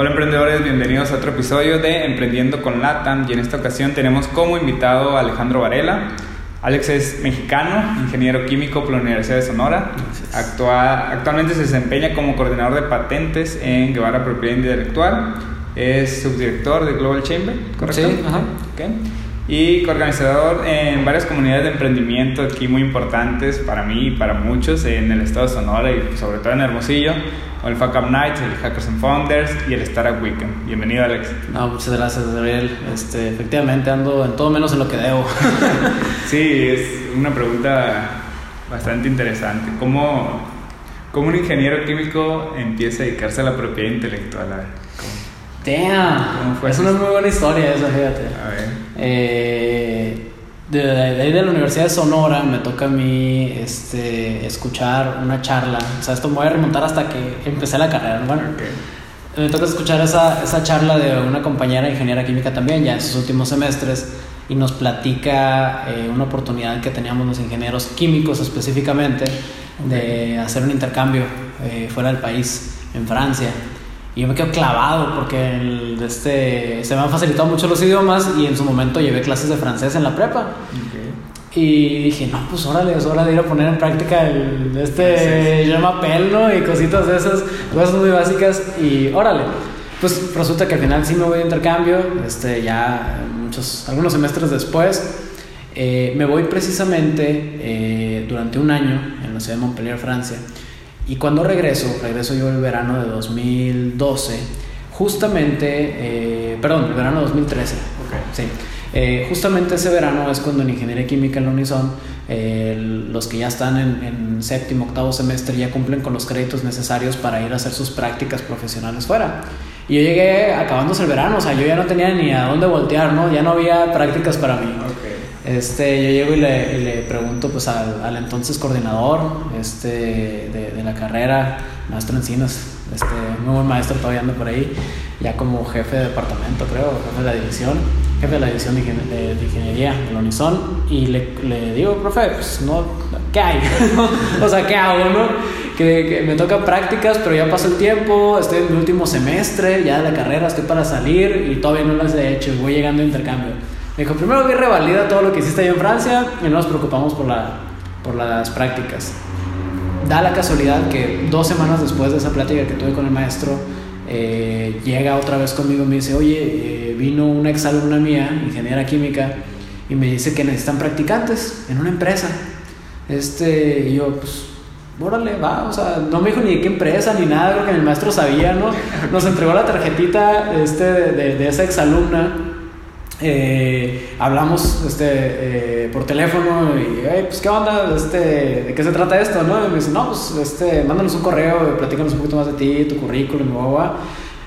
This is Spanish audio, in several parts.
Hola emprendedores, bienvenidos a otro episodio de Emprendiendo con Latam y en esta ocasión tenemos como invitado a Alejandro Varela. Alex es mexicano, ingeniero químico por la Universidad de Sonora. actualmente se desempeña como coordinador de patentes en Guevara Propiedad Intelectual. Es subdirector de Global Chamber, ¿correcto? Sí, ajá. Okay. Y coorganizador en varias comunidades de emprendimiento aquí muy importantes para mí y para muchos en el estado de Sonora y sobre todo en Hermosillo el Fuck Up Nights, el Hackers and Founders y el Startup Weekend. Bienvenido, Alex. No, muchas gracias, Gabriel. Este, efectivamente, ando en todo menos en lo que debo. sí, es una pregunta bastante interesante. ¿Cómo, ¿Cómo, un ingeniero químico empieza a dedicarse a la propiedad intelectual? Damn, es una muy buena historia esa, fíjate. A ver. Eh, de, ahí de la Universidad de Sonora me toca a mí este, escuchar una charla. O sea, esto me voy a remontar hasta que empecé la carrera. Bueno, me toca escuchar esa, esa charla de una compañera ingeniera química también, ya en sus últimos semestres, y nos platica eh, una oportunidad que teníamos los ingenieros químicos específicamente de hacer un intercambio eh, fuera del país, en Francia. Y yo me quedo clavado porque el, este, se me han facilitado mucho los idiomas y en su momento llevé clases de francés en la prepa. Y dije, no, pues órale, es hora de ir a poner en práctica el, este llama pelo y cositas de esas, cosas muy básicas. Y órale, pues resulta que al final sí me voy de intercambio, este, ya muchos, algunos semestres después. Eh, me voy precisamente eh, durante un año en la ciudad de Montpellier, Francia. Y cuando regreso, regreso yo el verano de 2012, justamente, eh, perdón, el verano de 2013. Sí. Eh, justamente ese verano es cuando en Ingeniería Química en la Unison, los que ya están en, en, séptimo, octavo semestre ya cumplen con los créditos necesarios para ir a hacer sus prácticas profesionales fuera. Y yo llegué acabándose el verano, o sea, yo ya no tenía ni a dónde voltear, ¿no? Ya no había prácticas para mí. Este, yo llego y le, le pregunto pues al, al, entonces coordinador este, de, de, la carrera, maestro Encinas, este, muy buen maestro todavía anda por ahí, ya como jefe de departamento creo, jefe de la división, jefe de la división de, de, ingeniería de la Unison, y le, le, digo, profe, pues no, ¿qué hay? o sea, ¿qué hago, no? Que, me toca prácticas, pero ya pasó el tiempo, estoy en mi último semestre ya de la carrera, estoy para salir y todavía no las he hecho, voy llegando a intercambio. Me dijo, primero vi revalida todo lo que hiciste ahí en Francia y no nos preocupamos por, la, por las prácticas. Da la casualidad que dos semanas después de esa plática que tuve con el maestro, eh, llega otra vez conmigo y me dice, oye, eh, vino una exalumna mía, ingeniera química, y me dice que necesitan practicantes en una empresa. Este, y yo, pues, órale, va, o sea, no me dijo ni de qué empresa ni nada, creo que el maestro sabía, ¿no? Nos entregó la tarjetita este, de, de esa exalumna eh, hablamos este, eh, por teléfono y, hey, pues, ¿qué onda? Este, ¿De qué se trata esto? ¿no? Y me dice, no, pues, este, mándanos un correo, platícanos un poquito más de ti, tu currículum,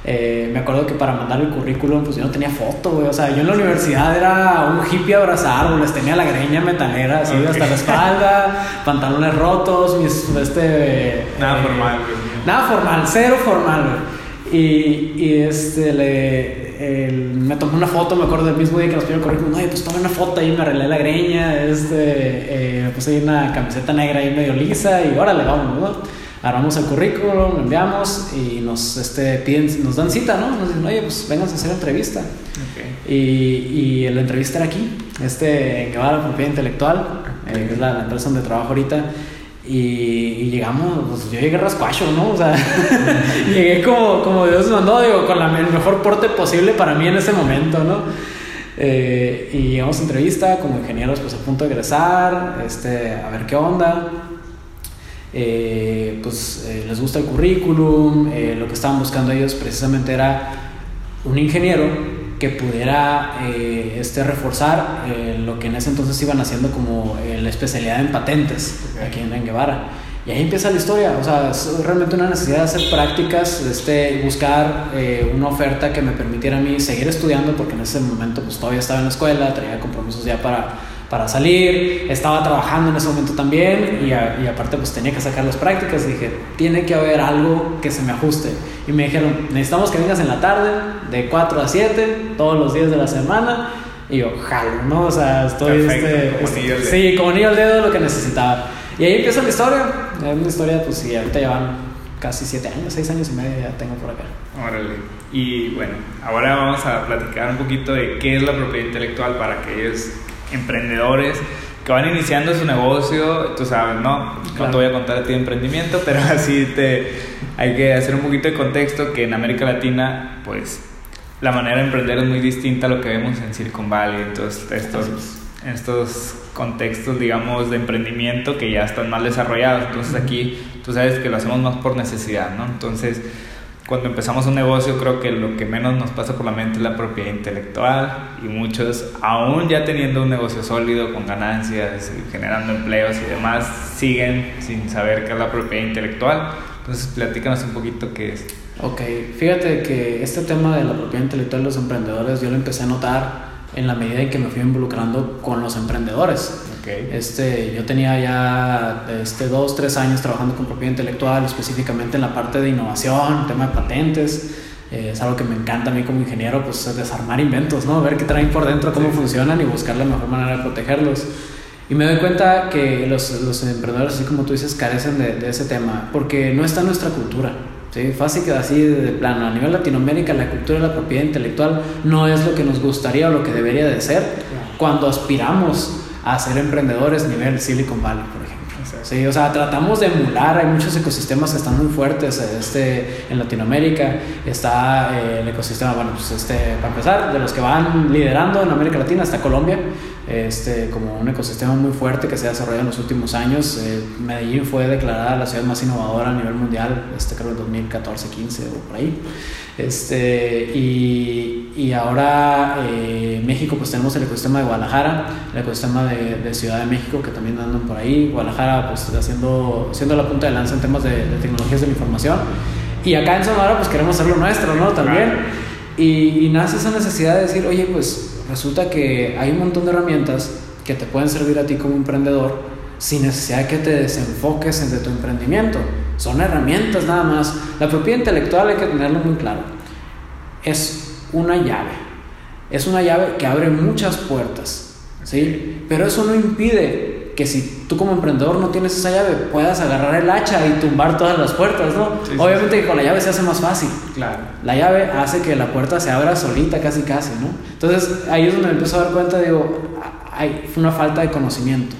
eh, me acuerdo que para mandar el currículum, pues yo no tenía foto, güey. O sea, yo en la universidad era un hippie abrazar árboles, tenía la greña metalera así hasta la espalda, pantalones rotos, mis, este... Nada formal, Nada formal, cero formal, güey. Y, y este, le el, me tomé una foto, me acuerdo del mismo día que nos pidieron el currículum, ay, pues tomé una foto ahí, me arreglé la greña, este, eh, puse ahí una camiseta negra ahí medio lisa y órale, vamos, ¿no? Armamos el currículum, lo enviamos y nos este, piden, nos dan cita, ¿no? Nos dicen, oye, pues vengan a hacer entrevista. Okay. Y, y, la entrevista era aquí, este, en Guevara Propiedad Intelectual, eh, es la, la empresa donde trabajo ahorita. Y, llegamos, pues yo llegué rascuacho, ¿no? O sea, llegué como, como Dios mandó, digo, con el mejor porte posible para mí en ese momento, ¿no? Eh, y llegamos a entrevista como ingenieros, pues a punto de egresar, este, a ver qué onda. Eh, pues eh, les gusta el currículum, lo que estaban buscando ellos precisamente era un ingeniero que pudiera eh, este, reforzar eh, lo que en ese entonces iban haciendo como eh, la especialidad en patentes aquí en, en Guevara. Y ahí empieza la historia, o sea, es realmente una necesidad de hacer prácticas, este, buscar eh, una oferta que me permitiera a mí seguir estudiando, porque en ese momento pues todavía estaba en la escuela, tenía compromisos ya para, para salir, estaba trabajando en ese momento también y, y, aparte pues tenía que sacar las prácticas y dije, tiene que haber algo que se me ajuste. Y me dijeron, necesitamos que vengas en la tarde, de 4 a 7, todos los días de la semana. Y yo, jalo, ¿no? O sea, estoy... este, este sí, como niño al dedo lo que necesitaba. Y ahí empieza la historia. Es una historia, pues sí, ahorita llevan casi siete años, seis años y medio ya tengo por acá. Órale. Y bueno, ahora vamos a platicar un poquito de qué es la propiedad intelectual para aquellos emprendedores que van iniciando su negocio, tú sabes, ¿no? No te voy a contar a ti de emprendimiento, pero así te hay que hacer un poquito de contexto que en América Latina, pues la manera de emprender es muy distinta a lo que vemos en Silicon Valley, entonces estos estos contextos, digamos, de emprendimiento que ya están más desarrollados. Entonces aquí tú sabes que lo hacemos más por necesidad, ¿no? Entonces, cuando empezamos un negocio, creo que lo que menos nos pasa por la mente es la propiedad intelectual y muchos, aún ya teniendo un negocio sólido, con ganancias, generando empleos y demás, siguen sin saber qué es la propiedad intelectual. Entonces, platícanos un poquito qué es. Ok, fíjate que este tema de la propiedad intelectual de los emprendedores yo lo empecé a notar en la medida en que me fui involucrando con los emprendedores. Okay. Este, yo tenía ya este, dos, tres años trabajando con propiedad intelectual, específicamente en la parte de innovación, tema de patentes. Eh, es algo que me encanta a mí como ingeniero, pues desarmar inventos, ¿no? Ver qué traen por dentro, cómo funcionan y buscar la mejor manera de protegerlos. Y me doy cuenta que los, los emprendedores, así como tú dices, carecen de, de ese tema, porque no está en nuestra cultura. ¿sí? Fácil que así de plano. A nivel Latinoamérica, la cultura de la propiedad intelectual no es lo que nos gustaría o lo que debería de ser cuando aspiramos a ser emprendedores nivel Silicon Valley, por ejemplo. Sí, o sea, tratamos de emular, hay muchos ecosistemas que están muy fuertes este, en Latinoamérica, está eh, el ecosistema, bueno, pues este, para empezar, de los que van liderando en América Latina está Colombia, este, como un ecosistema muy fuerte que se ha desarrollado en los últimos años. Eh, Medellín fue declarada la ciudad más innovadora a nivel mundial, este, creo en 2014, 15 o por ahí. Este, y, y ahora eh, México, pues tenemos el ecosistema de Guadalajara, el ecosistema de, de, Ciudad de México que también andan por ahí. Guadalajara, pues haciendo, siendo la punta de lanza en temas de, de tecnologías de la información. Y acá en Sonora, pues queremos hacer lo nuestro, ¿no? También. Y, y nace esa necesidad de decir, oye, pues resulta que hay un montón de herramientas que te pueden servir a ti como emprendedor sin necesidad de que te desenfoques entre tu emprendimiento. Son herramientas nada más. La propiedad intelectual hay que tenerlo muy claro. Es una llave. Es una llave que abre muchas puertas. ¿sí? Pero eso no impide que si tú como emprendedor no tienes esa llave, puedas agarrar el hacha y tumbar todas las puertas, ¿no? Obviamente que con la llave se hace más fácil. Claro. La llave hace que la puerta se abra solita, casi casi, ¿no? Entonces ahí es donde me empiezo a dar cuenta, digo, hay una falta de conocimiento.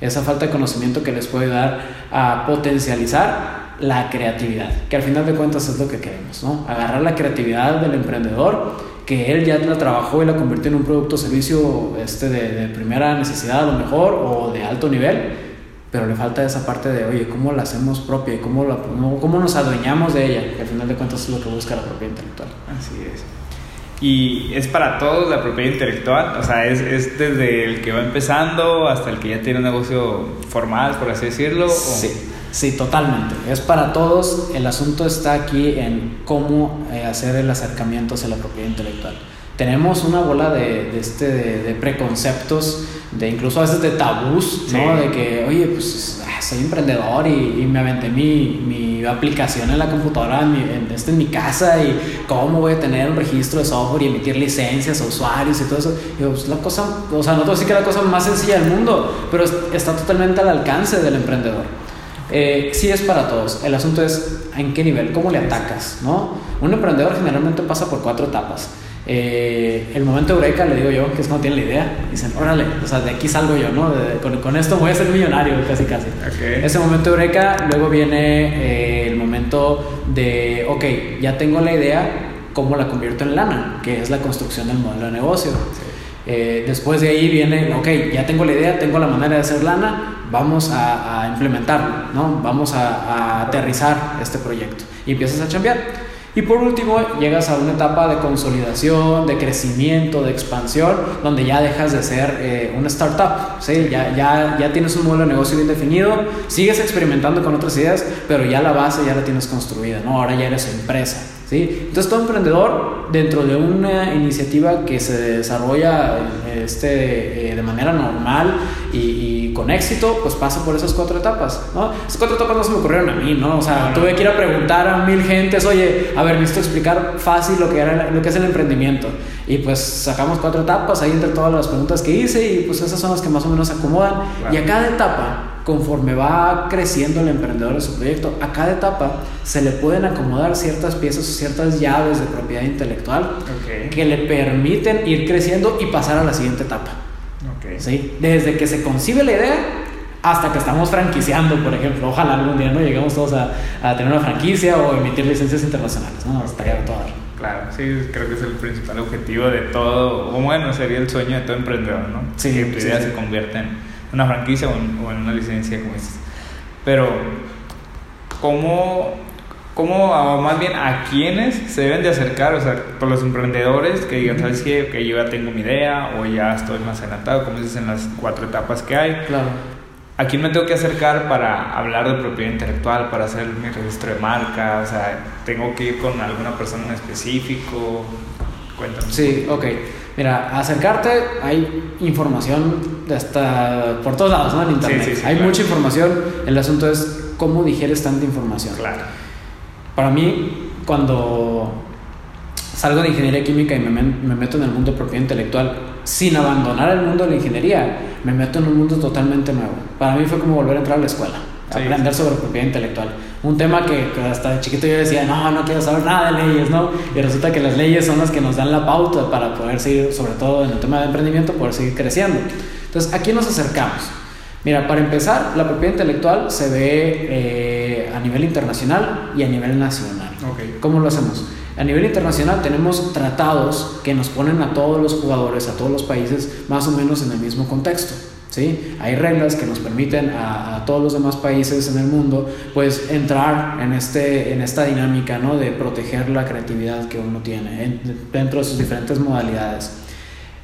Esa falta de conocimiento que les puede dar a potencializar la creatividad, que al final de cuentas es lo que queremos, ¿no? Agarrar la creatividad del emprendedor que él ya la trabajó y la convirtió en un producto o servicio este, de, de, primera necesidad a lo mejor o de alto nivel, pero le falta esa parte de, oye, ¿cómo la hacemos propia y cómo, la, cómo nos adueñamos de ella? Que al final de cuentas es lo que busca la propiedad intelectual. Así es. Y es para todos la propiedad intelectual, o sea, es, es desde el que va empezando hasta el que ya tiene un negocio formal, por así decirlo. Sí. Sí, totalmente. Es para todos. El asunto está aquí en cómo eh, hacer el acercamiento hacia la propiedad intelectual. Tenemos una bola de, de este, de, de, preconceptos, de incluso a veces de tabús, ¿no? Sí. De que, oye, pues soy emprendedor y, y me aventé mi, mi, aplicación en la computadora, en, mi, en, este, en mi casa y cómo voy a tener un registro de software y emitir licencias a usuarios y todo eso. Y digo, pues la cosa, o sea, no te voy a decir que es la cosa más sencilla del mundo, pero está totalmente al alcance del emprendedor. Eh, sí es para todos. El asunto es en qué nivel, cómo le atacas, ¿no? Un emprendedor generalmente pasa por cuatro etapas. Eh, el momento eureka, le digo yo, que es cuando tienen la idea, dicen, órale, o sea, de aquí salgo yo, ¿no? De, con, con, esto voy a ser millonario, casi, casi. Okay. Ese momento eureka, luego viene eh, el momento de, ok, ya tengo la idea, ¿cómo la convierto en lana? Que es la construcción del modelo de negocio. Sí. Eh, después de ahí viene, ok, ya tengo la idea, tengo la manera de hacer lana, vamos a, a implementarlo, ¿no? Vamos a, aterrizar este proyecto. Y empiezas a chambear. Y por último, llegas a una etapa de consolidación, de crecimiento, de expansión, donde ya dejas de ser eh, una startup, ¿sí? Ya, ya, ya tienes un modelo de negocio bien definido, sigues experimentando con otras ideas, pero ya la base ya la tienes construida, ¿no? Ahora ya eres empresa. ¿Sí? Entonces todo emprendedor dentro de una iniciativa que se desarrolla este, eh, de manera normal y, con éxito, pues pasa por esas cuatro etapas, ¿no? Esas cuatro etapas no se me ocurrieron a mí, ¿no? O sea, tuve que ir a preguntar a mil gentes, oye, a ver, necesito explicar fácil lo que, era, lo que es el emprendimiento. Y pues sacamos cuatro etapas ahí entre todas las preguntas que hice y pues esas son las que más o menos se acomodan. Y a cada etapa conforme va creciendo el emprendedor en su proyecto, a cada etapa se le pueden acomodar ciertas piezas o ciertas llaves de propiedad intelectual que le permiten ir creciendo y pasar a la siguiente etapa. ¿Sí? Desde que se concibe la idea hasta que estamos franquiciando, por ejemplo. Ojalá algún día no lleguemos todos a, a tener una franquicia o emitir licencias internacionales. ¿no? Estaría todo. Claro, sí, creo que es el principal objetivo de todo, o bueno, sería el sueño de todo emprendedor, ¿no? Sí, que tu idea se convierta en una franquicia o en, una licencia como esta. Pero, ¿cómo, ¿cómo, o más bien a quiénes se deben de acercar? O sea, por los emprendedores que digan, ¿sabes qué? Que yo ya tengo mi idea o ya estoy más adelantado, como dices en las cuatro etapas que hay. Claro. ¿A quién me tengo que acercar para hablar de propiedad intelectual, para hacer mi registro de marca? O sea, ¿tengo que ir con alguna persona en específico? Cuéntame. Sí, ok. Mira, acercarte, hay información hasta por todos lados, ¿no? En internet. hay mucha información. El asunto es cómo digieres tanta información. Claro. Para mí, cuando salgo de ingeniería química y me, me, meto en el mundo de propiedad intelectual, sin abandonar el mundo de la ingeniería, me meto en un mundo totalmente nuevo. Para mí fue como volver a entrar a la escuela, aprender sobre propiedad intelectual un tema que, hasta de chiquito yo decía, no, no quiero saber nada de leyes, ¿no? Y resulta que las leyes son las que nos dan la pauta para poder seguir, sobre todo en el tema de emprendimiento, poder seguir creciendo. Entonces, aquí nos acercamos. Mira, para empezar, la propiedad intelectual se ve eh, a nivel internacional y a nivel nacional. ¿Cómo lo hacemos? A nivel internacional tenemos tratados que nos ponen a todos los jugadores, a todos los países, más o menos en el mismo contexto. ¿Sí? Hay reglas que nos permiten a, todos los demás países en el mundo pues entrar en, este, en esta dinámica ¿no? de proteger la creatividad que uno tiene dentro de sus diferentes modalidades.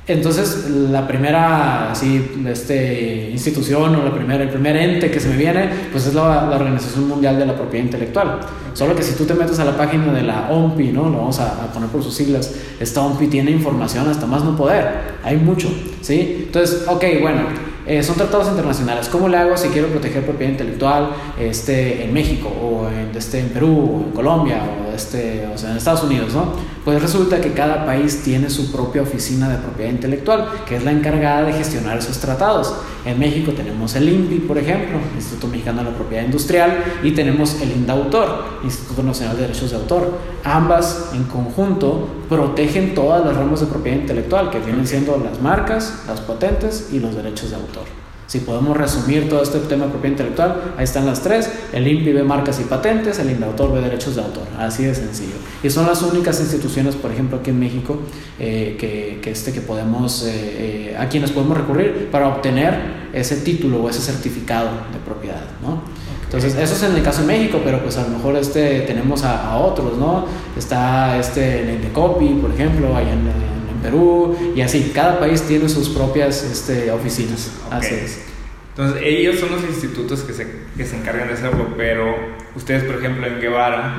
Entonces, la primera así, este, institución o la primera, el primer ente que se me viene, pues es la, Organización Mundial de la Propiedad Intelectual. Solo que si tú te metes a la página de la OMPI, ¿no? Lo vamos a, a, poner por sus siglas, esta OMPI tiene información hasta más no poder, hay mucho, ¿sí? Entonces, ok, bueno, eh, son tratados internacionales. ¿Cómo le hago si quiero proteger propiedad intelectual este, en México o en, este, en Perú o en Colombia o, este, o sea, en Estados Unidos? ¿no? Pues resulta que cada país tiene su propia oficina de propiedad intelectual, que es la encargada de gestionar esos tratados. En México tenemos el INPI, por ejemplo, Instituto Mexicano de la Propiedad Industrial, y tenemos el INDAUTOR, Instituto Nacional de Derechos de Autor. Ambas en conjunto protegen todas las ramas de propiedad intelectual, que vienen siendo las marcas, las patentes y los derechos de autor. Si podemos resumir todo este tema de propiedad intelectual, ahí están las tres. El INPI ve marcas y patentes, el INDAUTOR ve derechos de autor. Así de sencillo. Y son las únicas instituciones, por ejemplo, aquí en México, eh, que, que, este, que podemos, eh, eh, a quienes podemos recurrir para obtener ese título o ese certificado de propiedad. ¿no? Entonces, eso es en el caso de México, pero pues a lo mejor este, tenemos a, otros, ¿no? Está este, el Indecopi, por ejemplo, allá en, en, Perú, y así, cada país tiene sus propias este, oficinas. Así es. Entonces, ellos son los institutos que se, que se encargan de hacerlo, pero ustedes, por ejemplo, en Guevara,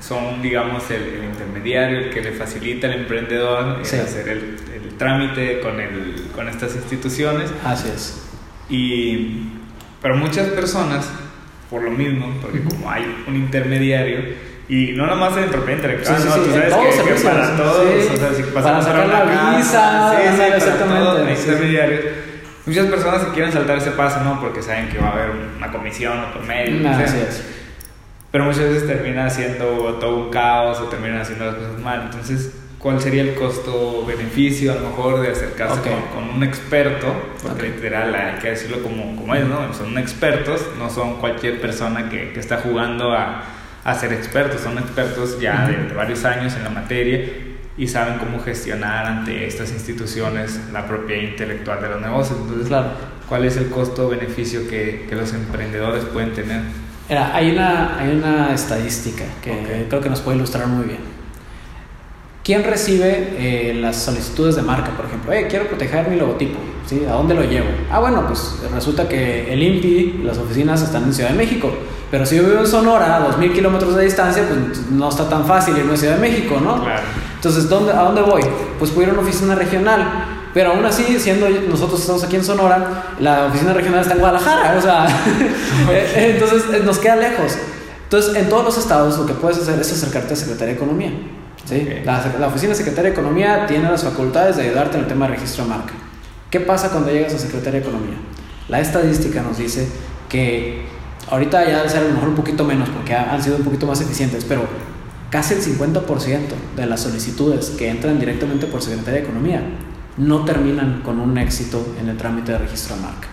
son, digamos, el, intermediario, el que le facilita al emprendedor hacer el, el, trámite con, el, con estas instituciones. Así es. Y, pero muchas personas por lo mismo, porque como hay un intermediario, y no nomás en propiedad intelectual, no, tú sabes que, para todos, o sea, si para sacar la visa, sí, exactamente, intermediarios. Muchas personas se quieren saltar ese paso, ¿no? Porque saben que va a haber una comisión por medio. así es. Pero muchas veces termina haciendo todo un caos o terminan haciendo las cosas mal. Entonces, cuál sería el costo-beneficio a lo mejor de acercarse con, un experto, porque literal hay que decirlo como, como es, ¿no? Son expertos, no son cualquier persona que, que está jugando a, a, ser expertos, son expertos ya de, varios años en la materia y saben cómo gestionar ante estas instituciones la propiedad intelectual de los negocios. Entonces, claro. ¿cuál es el costo-beneficio que, que los emprendedores pueden tener? Hay, una, hay una estadística que creo que nos puede ilustrar muy bien. ¿Quién recibe eh, las solicitudes de marca, por ejemplo? Eh, quiero proteger mi logotipo, ¿sí? ¿A dónde lo llevo? Ah, bueno, pues resulta que el INPI, las oficinas están en Ciudad de México, pero si yo vivo en Sonora, a 2.000 kilómetros de distancia, pues no está tan fácil irme a Ciudad de México, ¿no? Claro. Entonces, ¿dónde, ¿a dónde voy? Pues puedo ir a una oficina regional. Pero aún así, siendo nosotros estamos aquí en Sonora, la oficina regional está en Guadalajara, o sea, eh, entonces nos queda lejos. Entonces, en todos los estados lo que puedes hacer es acercarte a Secretaría de Economía. ¿sí? La, la, Oficina Secretaria de Economía tiene las facultades de ayudarte en el tema de registro de marca. ¿Qué pasa cuando llegas a Secretaría de Economía? La estadística nos dice que ahorita ya debe ser a lo mejor un poquito menos porque han sido un poquito más eficientes, pero casi el 50% de las solicitudes que entran directamente por Secretaría de Economía no terminan con un éxito en el trámite de registro de marca.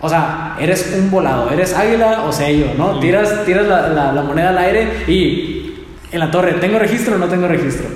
O sea, eres un volado, eres águila o sello, ¿no? Tiras, tiras la, la moneda al aire y en la torre, ¿tengo registro o no tengo registro?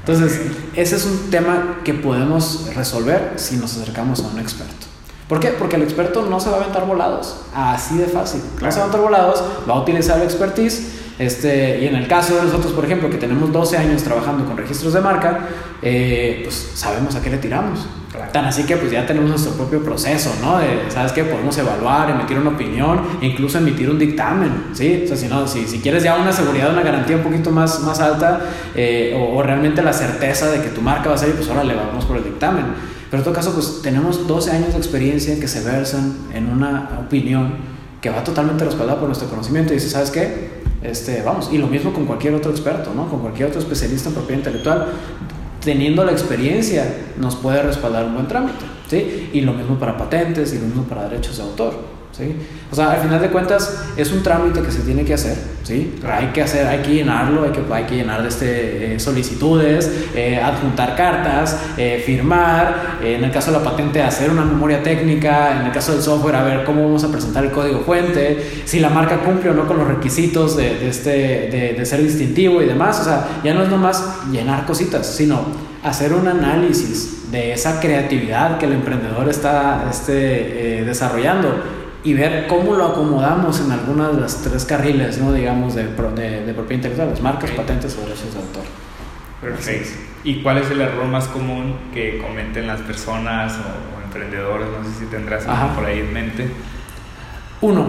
Entonces, ese es un tema que podemos resolver si nos acercamos a un experto. ¿Por qué? Porque el experto no se va a aventar volados, así de fácil. No se va a aventar volados, va a utilizar el expertise este, y en el caso de nosotros, por ejemplo, que tenemos 12 años trabajando con registros de marca, eh, pues sabemos a qué le tiramos. Tan así que pues ya tenemos nuestro propio proceso, ¿no? De, ¿sabes qué? Podemos evaluar, emitir una opinión, incluso emitir un dictamen, ¿sí? O sea, si, no, si, si quieres ya una seguridad, una garantía un poquito más, más alta eh, o, o, realmente la certeza de que tu marca va a salir, pues ahora le vamos por el dictamen. Pero en todo caso, pues tenemos 12 años de experiencia que se versan en una opinión que va totalmente respaldada por nuestro conocimiento y dice, ¿sabes qué? Este, vamos, y lo mismo con cualquier otro experto, ¿no? Con cualquier otro especialista en propiedad intelectual, teniendo la experiencia, nos puede respaldar un buen trámite, ¿sí? Y lo mismo para patentes y lo mismo para derechos de autor. ¿Sí? O sea, al final de cuentas es un trámite que se tiene que hacer, ¿sí? Hay que hacer, hay que llenarlo, hay que, hay que llenar este, eh, solicitudes, eh, adjuntar cartas, eh, firmar, en el caso de la patente hacer una memoria técnica, en el caso del software a ver cómo vamos a presentar el código fuente, si la marca cumple o no con los requisitos de, de este, de, de ser distintivo y demás, o sea, ya no es nomás llenar cositas, sino hacer un análisis de esa creatividad que el emprendedor está este, desarrollando y ver cómo lo acomodamos en algunas de las tres carriles, ¿no? digamos, de, de, de propiedad intelectual, las marcas, patentes o derechos de autor. Perfecto. ¿Y cuál es el error más común que cometen las personas o, emprendedores? No sé si tendrás algo por ahí en mente. Uno,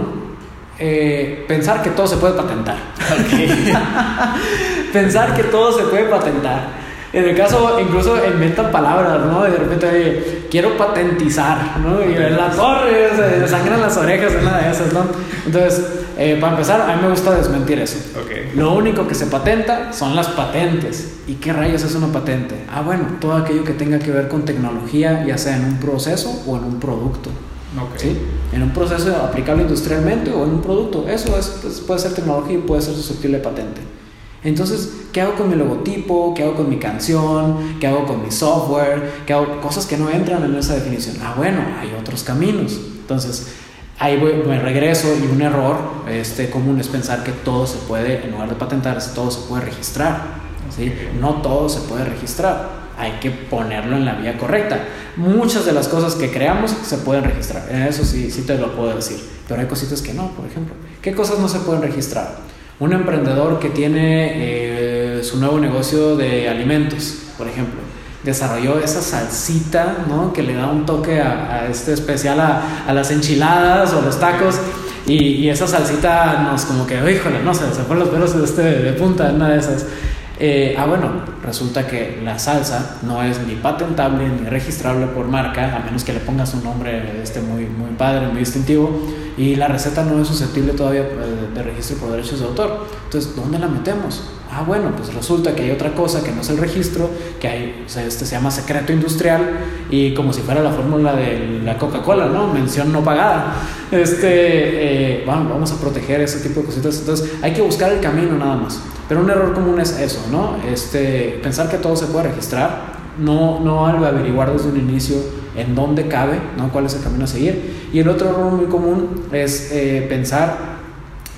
eh, pensar que todo se puede patentar. pensar que todo se puede patentar. En el caso, incluso inventan palabras, ¿no? Y de repente, quiero patentizar, ¿no? Y la torre, se sangran las orejas, una de esas, ¿no? Entonces, eh, para empezar, a mí me gusta desmentir eso. Okay. Lo único que se patenta son las patentes. ¿Y qué rayos es una patente? Ah, bueno, todo aquello que tenga que ver con tecnología, ya sea en un proceso o en un producto. Okay. ¿Sí? En un proceso aplicable industrialmente o en un producto. Eso es, pues, puede ser tecnología y puede ser susceptible de patente. Entonces, ¿qué hago con mi logotipo? ¿Qué hago con mi canción? ¿Qué hago con mi software? ¿Qué hago? Cosas que no entran en esa definición. Ah, bueno, hay otros caminos. Entonces, ahí voy, me regreso y un error este, común es pensar que todo se puede, en lugar de patentarse, todo se puede registrar. ¿sí? No todo se puede registrar. Hay que ponerlo en la vía correcta. Muchas de las cosas que creamos se pueden registrar. Eso sí, sí te lo puedo decir. Pero hay cositas que no, por ejemplo. ¿Qué cosas no se pueden registrar? Un emprendedor que tiene eh, su nuevo negocio de alimentos, por ejemplo, desarrolló esa salsita, ¿no? Que le da un toque a, este especial a, las enchiladas o los tacos. Y, esa salsita nos como que, híjole, no sé, se fueron los pelos de, este, de punta, una de esas. Eh, ah, bueno, resulta que la salsa no es ni patentable ni registrable por marca, a menos que le pongas un nombre este muy, muy padre, muy distintivo, y la receta no es susceptible todavía de, de registro por derechos de autor. Entonces, ¿dónde la metemos? Ah, bueno, pues resulta que hay otra cosa que no es el registro, que hay, o sea, este se llama secreto industrial y como si fuera la fórmula de la Coca-Cola, ¿no? Mención no pagada. Este, eh, bueno, vamos a proteger ese tipo de cositas. Entonces, hay que buscar el camino nada más. Pero un error común es eso, ¿no? Este, pensar que todo se puede registrar, no, no averiguar desde un inicio en dónde cabe, ¿no? cuál es el camino a seguir. Y el otro error muy común es eh, pensar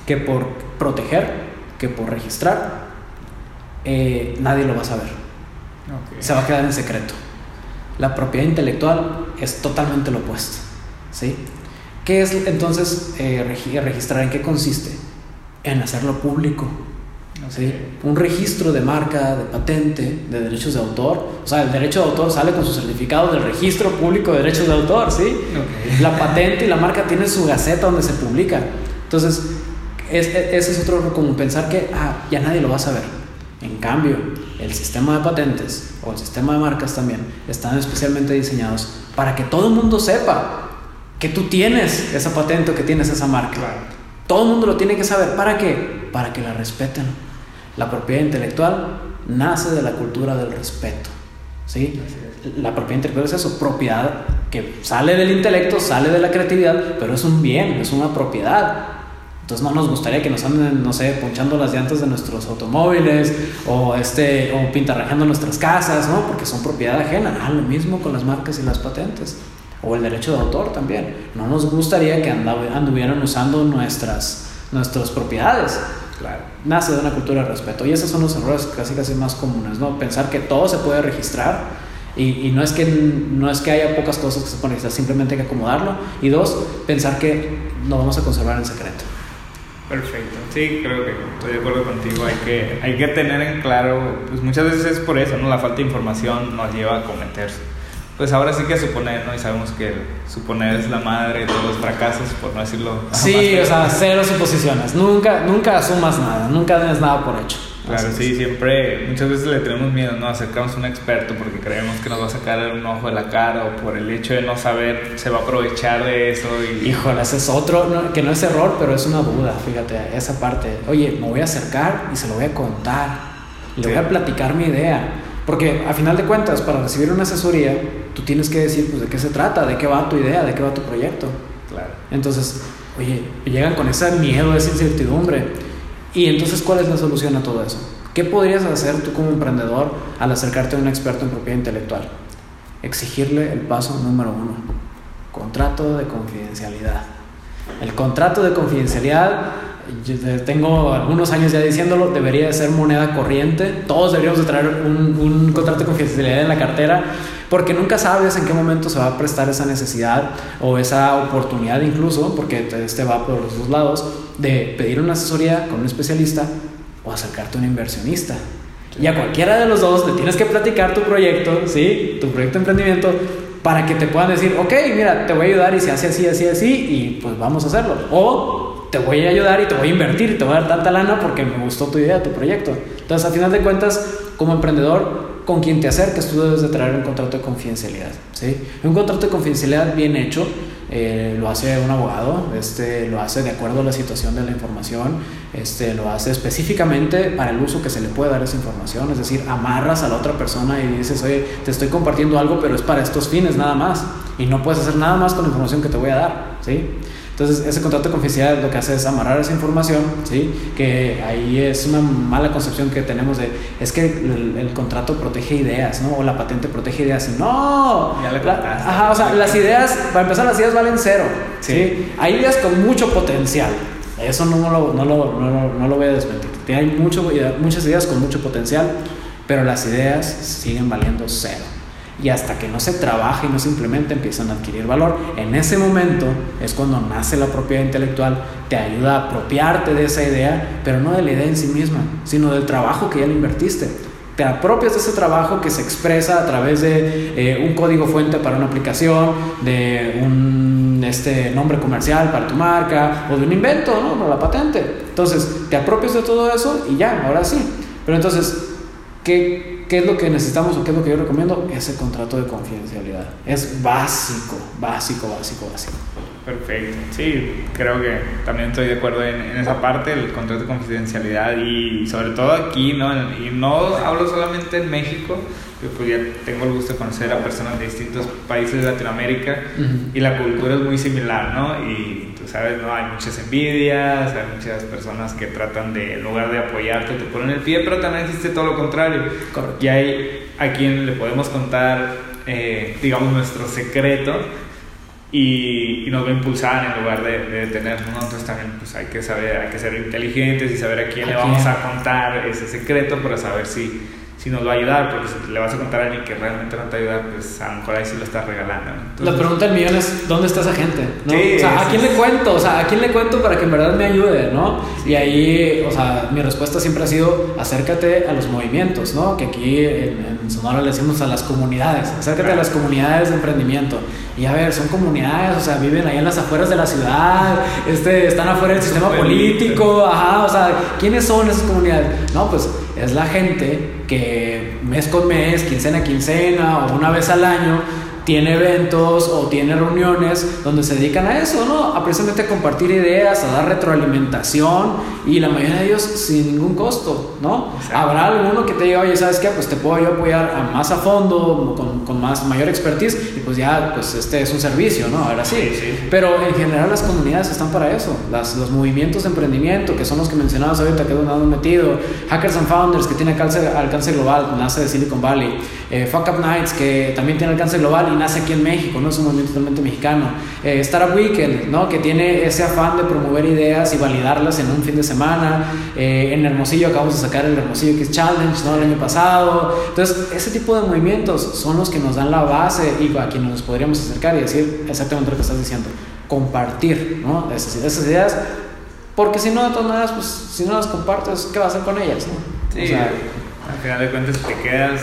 que por proteger, que por registrar, eh, nadie lo va a saber. Okay. Se va a quedar en secreto. La propiedad intelectual es totalmente lo opuesto. ¿sí? ¿Qué es entonces eh, registrar? ¿En qué consiste? En hacerlo público. ¿Sí? Un registro de marca, de patente, de derechos de autor. O sea, el derecho de autor sale con su certificado del registro público de derechos de autor, ¿sí? La patente y la marca tienen su gaceta donde se publica. Entonces, ese es otro como pensar que ah, ya nadie lo va a saber. En cambio, el sistema de patentes o el sistema de marcas también están especialmente diseñados para que todo el mundo sepa que tú tienes esa patente o que tienes esa marca. Todo el mundo lo tiene que saber. ¿Para qué? Para que la respeten. La propiedad intelectual nace de la cultura del respeto. ¿sí? La propiedad intelectual es eso, propiedad que sale del intelecto, sale de la creatividad, pero es un bien, es una propiedad. Entonces no nos gustaría que nos anden, no sé, ponchando las llantas de nuestros automóviles o, este, o pintarrajeando nuestras casas, ¿no? Porque son propiedad ajena. Ah, lo mismo con las marcas y las patentes. O el derecho de autor también. No nos gustaría que anduvieran usando nuestras, nuestras propiedades. Claro. Nace de una cultura de respeto. Y esos son los errores casi casi más comunes, ¿no? Pensar que todo se puede registrar y, y, no, es que, no es que haya pocas cosas que se pueden registrar, simplemente hay que acomodarlo. Y dos, pensar que lo vamos a conservar en secreto. Perfecto, sí, creo que estoy de acuerdo contigo. Hay que, hay que tener en claro, pues muchas veces es por eso, ¿no? La falta de información nos lleva a cometer pues ahora sí que suponer, ¿no? Y sabemos que suponer es la madre de todos los fracasos, por no decirlo. Sí, o sea, cero suposiciones. Nunca, nunca asumas nada, nunca des nada por hecho. Claro, sí, siempre, muchas veces le tenemos miedo, ¿no? Acercamos a un experto porque creemos que nos va a sacar un ojo de la cara o por el hecho de no saber, se va a aprovechar de eso. Y... Híjole, ese es otro, que no es error, pero es una duda, fíjate, esa parte. Oye, me voy a acercar y se lo voy a contar, le voy a platicar mi idea. Porque a final de cuentas, para recibir una asesoría, tú tienes que decir pues, de qué se trata, de qué va tu idea, de qué va tu proyecto. Claro. Entonces, oye, llegan con ese miedo, esa incertidumbre. Y entonces, ¿cuál es la solución a todo eso? ¿Qué podrías hacer tú como emprendedor al acercarte a un experto en propiedad intelectual? Exigirle el paso número uno, contrato de confidencialidad. El contrato de confidencialidad tengo algunos años ya diciéndolo, debería de ser moneda corriente. Todos deberíamos de traer un, un, contrato de confidencialidad en la cartera, porque nunca sabes en qué momento se va a prestar esa necesidad o esa oportunidad incluso, porque este va por los dos lados, de pedir una asesoría con un especialista o acercarte a un inversionista. Y a cualquiera de los dos le tienes que platicar tu proyecto, ¿sí? Tu proyecto de emprendimiento para que te puedan decir, ok, mira, te voy a ayudar y se hace así, así, así, y pues vamos a hacerlo. O te voy a ayudar y te voy a invertir, te voy a dar tanta lana porque me gustó tu idea, tu proyecto. Entonces, a final de cuentas, como emprendedor, con quien te acerques, tú debes de traer un contrato de confidencialidad. ¿sí? Un contrato de confidencialidad bien hecho eh, lo hace un abogado, este, lo hace de acuerdo a la situación de la información, este, lo hace específicamente para el uso que se le puede dar esa información, es decir, amarras a la otra persona y dices, oye, te estoy compartiendo algo, pero es para estos fines nada más, y no puedes hacer nada más con la información que te voy a dar. ¿sí? Entonces, ese contrato de confidencialidad lo que hace es amarrar esa información, ¿sí? Que ahí es una mala concepción que tenemos de, es que el, contrato protege ideas, ¿no? O la patente protege ideas. No, ya le ajá, o sea, las ideas, para empezar, las ideas valen cero, ¿sí? Hay ideas con mucho potencial. Eso no, lo, no, lo, no, no lo voy a desmentir. Hay mucho, muchas ideas con mucho potencial, pero las ideas siguen valiendo cero y hasta que no se trabaja y no se implementa empiezan a adquirir valor. En ese momento es cuando nace la propiedad intelectual, te ayuda a apropiarte de esa idea, pero no de la idea en sí misma, sino del trabajo que ya le invertiste. Te apropias de ese trabajo que se expresa a través de eh, un código fuente para una aplicación, de un este, nombre comercial para tu marca o de un invento, ¿no? la patente. Entonces, te apropias de todo eso y ya, ahora sí. Pero entonces, ¿qué, ¿Qué es lo que necesitamos o qué es lo que yo recomiendo? Ese contrato de confidencialidad. Es básico, básico, básico, básico. Perfecto. Sí, creo que también estoy de acuerdo en, esa parte, el contrato de confidencialidad y sobre todo aquí, ¿no? Y no hablo solamente en México, yo pues ya tengo el gusto de conocer a personas de distintos países de Latinoamérica y la cultura es muy similar, ¿no? Y ¿sabes? No, hay muchas envidias, hay muchas personas que tratan de, en lugar de apoyarte, te ponen el pie, pero también existe todo lo contrario. Y hay a quien le podemos contar, eh, digamos, nuestro secreto y, nos va a impulsar en lugar de, de detenernos. Entonces también pues, hay que saber, hay que ser inteligentes y saber a quién le vamos a contar ese secreto para saber si si nos va a ayudar, porque si le vas a contar a alguien que realmente no te va a ayudar, pues a lo mejor ahí sí lo estás regalando. la pregunta del millón es, ¿dónde está esa gente? ¿no? Sí, o sea, ¿a sí, quién sí. le cuento? O sea, ¿a quién le cuento para que en verdad me ayude, no? Y ahí, o sea, mi respuesta siempre ha sido, acércate a los movimientos, ¿no? Que aquí en, en Sonora le decimos a las comunidades, acércate Claro. a las comunidades de emprendimiento. Y a ver, son comunidades, o sea, viven ahí en las afueras de la ciudad, este, están afuera del sistema político, ajá, o sea, ¿quiénes son esas comunidades? No, pues es la gente que mes con mes, quincena a quincena o una vez al año tiene eventos o tiene reuniones donde se dedican a eso, ¿no? A precisamente compartir ideas, a dar retroalimentación y la mayoría de ellos sin ningún costo, ¿no? Exacto. Habrá alguno que te diga, oye, ¿sabes qué? Pues te puedo yo apoyar a más a fondo, con, con más mayor expertise y pues ya, pues este es un servicio, ¿no? Ahora sí. Sí, sí. Pero en general las comunidades están para eso. Las, los movimientos de emprendimiento, que son los que mencionabas ahorita, que ando metido. Hackers and Founders, que tiene alcance, alcance global, nace de Silicon Valley. Eh, Fuck Up Nights, que también tiene alcance global y nace aquí en México, ¿no? Es un movimiento totalmente mexicano. Eh, Startup Weekend, ¿no? Que tiene ese afán de promover ideas y validarlas en un fin de semana. Eh, en Hermosillo acabamos de sacar el Hermosillo Kids Challenge, ¿no? El año pasado. Entonces, ese tipo de movimientos son los que nos dan la base y a quienes nos podríamos acercar y decir exactamente lo que estás diciendo. Compartir, ¿no? Esas, esas ideas. Porque si no, de todas maneras, pues si no las compartes, ¿qué vas a hacer con ellas? ¿no? Sí, O sea, al final de cuentas te quedas.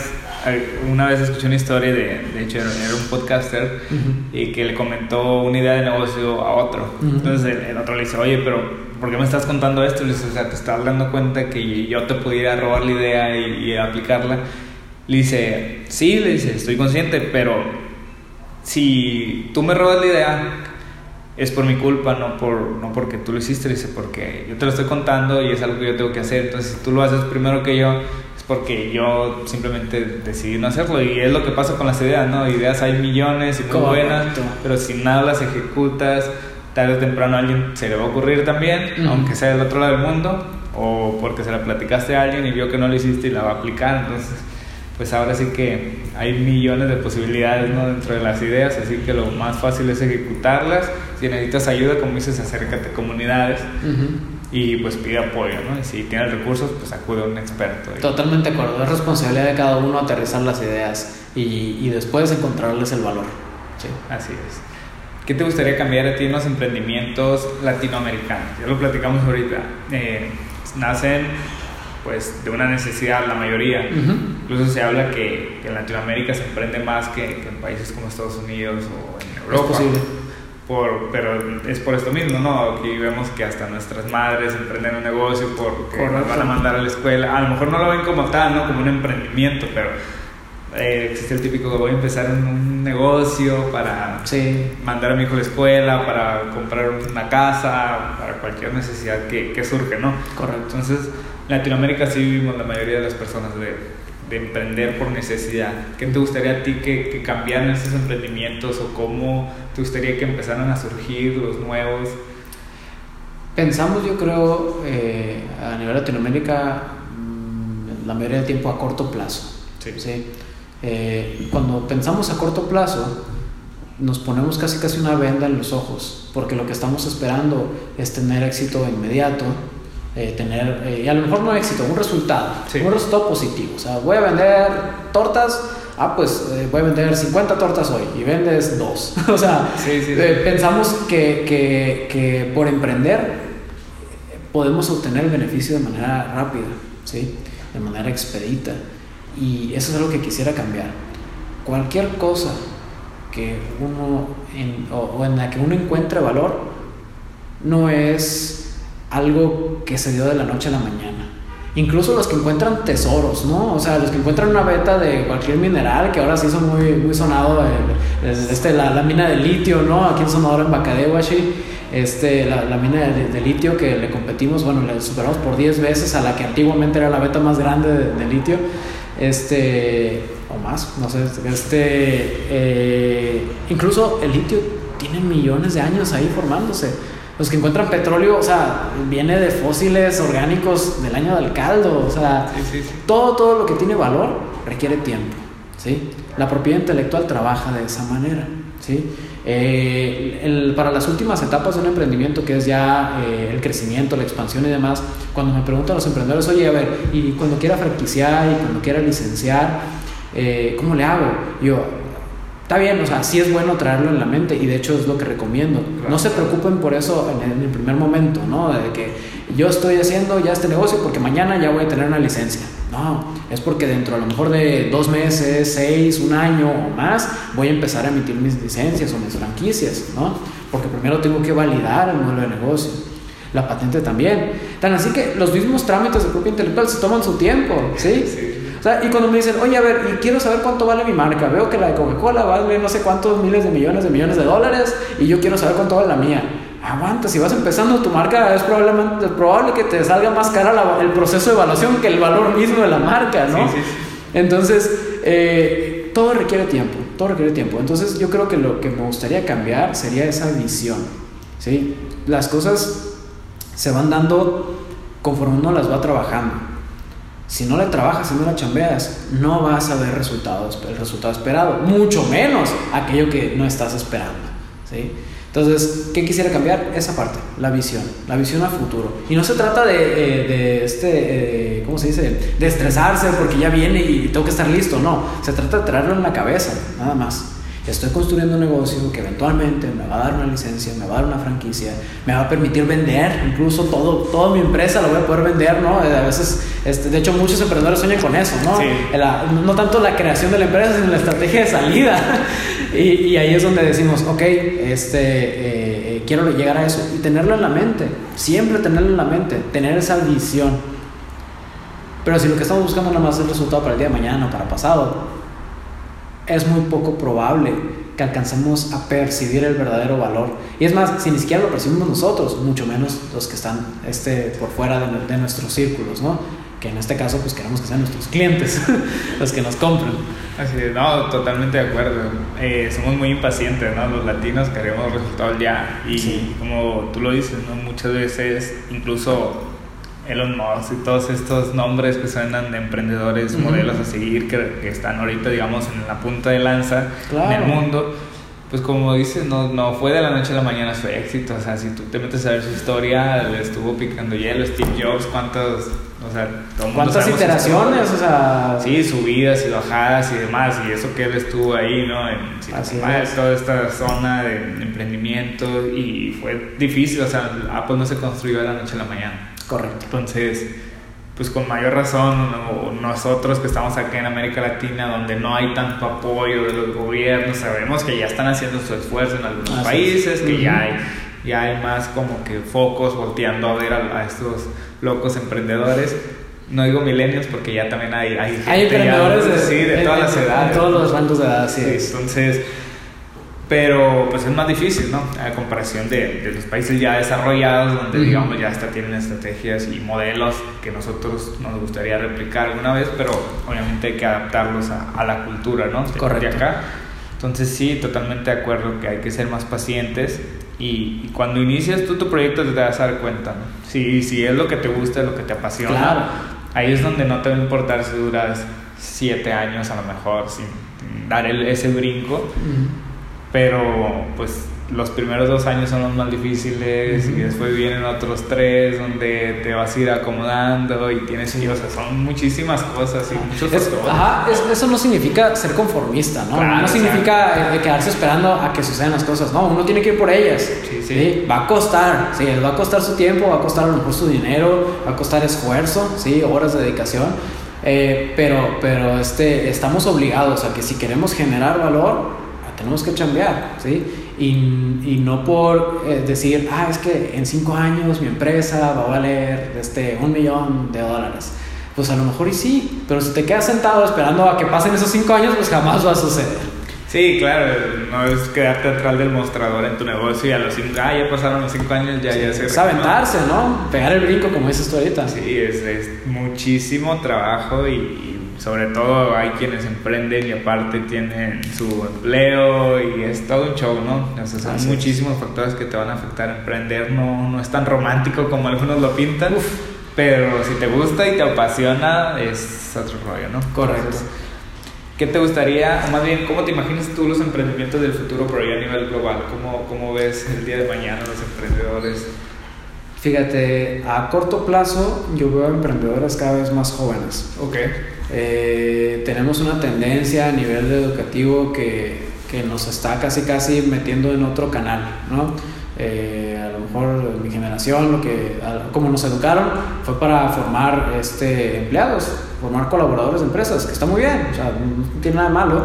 Una vez escuché una historia de, de hecho, era un podcaster Ujú. y que le comentó una idea de negocio a otro. Ujú. Entonces el, el otro le dice, oye, pero ¿por qué me estás contando esto? Le dice, o sea, te estás dando cuenta que yo te pudiera robar la idea y, y aplicarla. Le dice, sí, le dice, estoy consciente, pero si tú me robas la idea, es por mi culpa, no, por, no porque tú lo hiciste, dice, porque yo te lo estoy contando y es algo que yo tengo que hacer. Entonces, si tú lo haces primero que yo, porque yo simplemente decidí no hacerlo. Y es lo que pasa con las ideas, ¿no? Ideas hay millones y muy Correcto. buenas, pero si nada las ejecutas, tarde o temprano a alguien se le va a ocurrir también, aunque sea del otro lado del mundo, o porque se la platicaste a alguien y vio que no lo hiciste y la va a aplicar. Entonces, pues ahora sí que hay millones de posibilidades ¿no? dentro de las ideas, así que lo más fácil es ejecutarlas. Si necesitas ayuda, como dices, acércate a comunidades ujú. Y pues pide apoyo, ¿no? Y si tienes recursos, pues acude a un experto. Y- Totalmente de acuerdo. Es responsabilidad de cada uno aterrizar las ideas y, y después encontrarles el valor. Sí. Así es. ¿Qué te gustaría cambiar a ti en los emprendimientos latinoamericanos? Ya lo platicamos ahorita. Eh, nacen pues de una necesidad la mayoría. Ujú. Incluso se habla que, que en Latinoamérica se emprende más que, que en países como Estados Unidos o en Es Europa. posible. Por, pero es por esto mismo, ¿no? Aquí vemos que hasta nuestras madres emprenden un negocio porque nos van a mandar a la escuela. A lo mejor no lo ven como tal, ¿no? Como un emprendimiento, pero eh, existe el típico que voy a empezar un, un negocio para Sí. mandar a mi hijo a la escuela, para comprar una casa, para cualquier necesidad que, que surge, ¿no? Correcto. Entonces, en Latinoamérica sí vivimos la mayoría de las personas de, de emprender por necesidad. ¿Qué te gustaría a ti que, que cambiaran esos emprendimientos o cómo te gustaría que empezaran a surgir los nuevos? Pensamos, yo creo, eh, a nivel Latinoamérica, mm, la mayoría del tiempo a corto plazo. Sí. Eh, cuando pensamos a corto plazo, nos ponemos casi casi una venda en los ojos, porque lo que estamos esperando es tener éxito inmediato, eh, tener, eh, y a lo mejor no éxito, un resultado, Sí. un resultado positivo. O sea, voy a vender tortas, ah, pues eh, voy a vender 50 tortas hoy y vendes dos. o sea, Sí, sí, eh, pensamos que, que, que por emprender podemos obtener el beneficio de manera rápida, ¿sí? de manera expedita. Y eso es algo que quisiera cambiar. Cualquier cosa que uno en- o, o en la que uno encuentre valor no es algo que se dio de la noche a la mañana. Incluso los que encuentran tesoros, ¿no? O sea, los que encuentran una beta de cualquier mineral, que ahora sí son muy, muy sonado, este, la, la mina de litio, ¿no? Aquí en Sonora, en Bacadehuachi, este, la, mina de, litio que le competimos, bueno, le superamos por 10 veces a la que antiguamente era la beta más grande de, de litio, este, o más, no sé, este, eh, incluso el litio tiene millones de años ahí formándose. Los que encuentran petróleo, o sea, viene de fósiles orgánicos del año del caldo, o sea, Sí, sí, sí. todo, todo lo que tiene valor requiere tiempo, ¿sí? La propiedad intelectual trabaja de esa manera, ¿sí? Eh, el, para las últimas etapas de un emprendimiento, que es ya eh, el crecimiento, la expansión y demás, cuando me preguntan los emprendedores, oye, a ver, y cuando quiera franquiciar y cuando quiera licenciar, eh, ¿cómo le hago? Yo, Está bien, o sea, sí es bueno traerlo en la mente y de hecho es lo que recomiendo. No se preocupen por eso en el, primer momento, ¿no? De que yo estoy haciendo ya este negocio porque mañana ya voy a tener una licencia. No, es porque dentro a lo mejor de dos meses, seis, un año o más, voy a empezar a emitir mis licencias o mis franquicias, ¿no? Porque primero tengo que validar el modelo de negocio. La patente también. Tan así que los mismos trámites de propia intelectual se toman su tiempo, ¿sí? sí y cuando me dicen, oye, a ver, y quiero saber cuánto vale mi marca, veo que la de Coca-Cola vale no sé cuántos miles de millones de millones de dólares y yo quiero saber cuánto vale la mía. Aguanta, si vas empezando tu marca es probablemente, probable que te salga más cara el proceso de evaluación que el valor mismo de la marca, ¿no? Sí, sí. Entonces, eh, todo requiere tiempo, todo requiere tiempo. Entonces, yo creo que lo que me gustaría cambiar sería esa visión, ¿sí? Las cosas se van dando conforme uno las va trabajando. Si no le trabajas, si no la chambeas, no vas a ver resultados, el resultado esperado, mucho menos aquello que no estás esperando. ¿sí? Entonces, ¿qué quisiera cambiar? Esa parte, la visión, la visión a futuro. Y no se trata de, eh, de este, eh, ¿cómo se dice? De estresarse porque ya viene y tengo que estar listo, no. Se trata de traerlo en la cabeza, nada más estoy construyendo un negocio que eventualmente me va a dar una licencia, me va a dar una franquicia, me va a permitir vender, incluso todo, toda mi empresa la voy a poder vender, ¿no? A veces, este, de hecho, muchos emprendedores sueñan con eso, ¿no? no tanto la creación de la empresa, sino la estrategia de salida. y, y, ahí es donde decimos, ok, este, eh, eh, quiero llegar a eso y tenerlo en la mente, siempre tenerlo en la mente, tener esa visión. Pero si lo que estamos buscando nada más es el resultado para el día de mañana o para pasado, es muy poco probable que alcancemos a percibir el verdadero valor. Y es más, si ni siquiera lo percibimos nosotros, mucho menos los que están este, por fuera de, nuestros círculos, ¿no? Que en este caso, pues queremos que sean nuestros clientes los que nos compren. Así es, no, totalmente de acuerdo. Eh, somos muy impacientes, ¿no? Los latinos queremos resultados ya. Y como tú lo dices, ¿no? Muchas veces, incluso Elon Musk y todos estos nombres que suenan de emprendedores, modelos a seguir, que, están ahorita, digamos, en la punta de lanza en el mundo, pues como dices, no, no fue de la noche a la mañana su éxito. O sea, si tú te metes a ver su historia, le estuvo picando hielo, Steve Jobs, cuántos, o sea, ¿Cuántas iteraciones? O sea, sí, subidas y bajadas y demás, y eso que él estuvo ahí, ¿no? En toda esta zona de emprendimiento, y fue difícil, o sea, Apple no se construyó de la noche a la mañana. Correcto. Entonces, pues con mayor razón nosotros que estamos aquí en América Latina, donde no hay tanto apoyo de los gobiernos, sabemos que ya están haciendo su esfuerzo en algunos países, que ya hay ya hay más como que focos volteando a ver a, estos locos emprendedores. No digo milenios porque ya también hay, hay, hay emprendedores de, sí, de todas las edades. De todos los rangos de edad, sí. Entonces, pero pues es más difícil, ¿no? A comparación de, de los países ya desarrollados, donde digamos ya hasta tienen estrategias y modelos que nosotros nos gustaría replicar alguna vez, pero obviamente hay que adaptarlos a, a la cultura, ¿no? Correcto. acá. Entonces sí, totalmente de acuerdo que hay que ser más pacientes y, cuando inicias tú tu proyecto te vas a dar cuenta, ¿no? Si, si es lo que te gusta, lo que te apasiona, claro. ahí es donde no te va a importar si duras siete años a lo mejor sin dar el, ese brinco pero pues los primeros dos años son los más difíciles y después vienen otros tres donde te vas a ir acomodando y tienes sí. o sea, son muchísimas cosas y muchos ajá, eso no significa ser conformista, ¿no? no significa eh, quedarse esperando a que sucedan las cosas, no, uno tiene que ir por ellas. Sí, sí. Va a costar, sí, va a costar su tiempo, va a costar a lo mejor su dinero, va a costar esfuerzo, sí, horas de dedicación. Eh, pero, pero este, estamos obligados a que si queremos generar valor, tenemos que chambear, ¿sí? Y, y no por eh, decir, ah, es que en cinco años mi empresa va a valer este, un millón de dólares. Pues a lo mejor y sí, pero si te quedas sentado esperando a que pasen esos cinco años, pues jamás va a suceder. Sí, claro, no es quedarte atrás del mostrador en tu negocio y a los cinco, ah, ya pasaron los cinco años, ya, ya se... Es aventarse, ¿no? Pegar el brinco, como dices tú ahorita. Sí, es, es muchísimo trabajo y sobre todo hay quienes emprenden y aparte tienen su empleo y es todo un show, ¿no? O sea, son muchísimos factores que te van a afectar. Emprender no, no es tan romántico como algunos lo pintan, pero si te gusta y te apasiona es otro rollo, ¿no? Correcto. ¿Qué te gustaría, o más bien, cómo te imaginas tú los emprendimientos del futuro, pero ya a nivel global? ¿Cómo, cómo ves el día de mañana los emprendedores? Fíjate, a corto plazo yo veo emprendedores cada vez más jóvenes. Ok. Eh, tenemos una tendencia a nivel educativo que, que, nos está casi casi metiendo en otro canal, ¿no? Eh, a lo mejor mi generación, lo que, como nos educaron, fue para formar este, empleados, formar colaboradores de empresas, que está muy bien, o sea, no tiene nada de malo,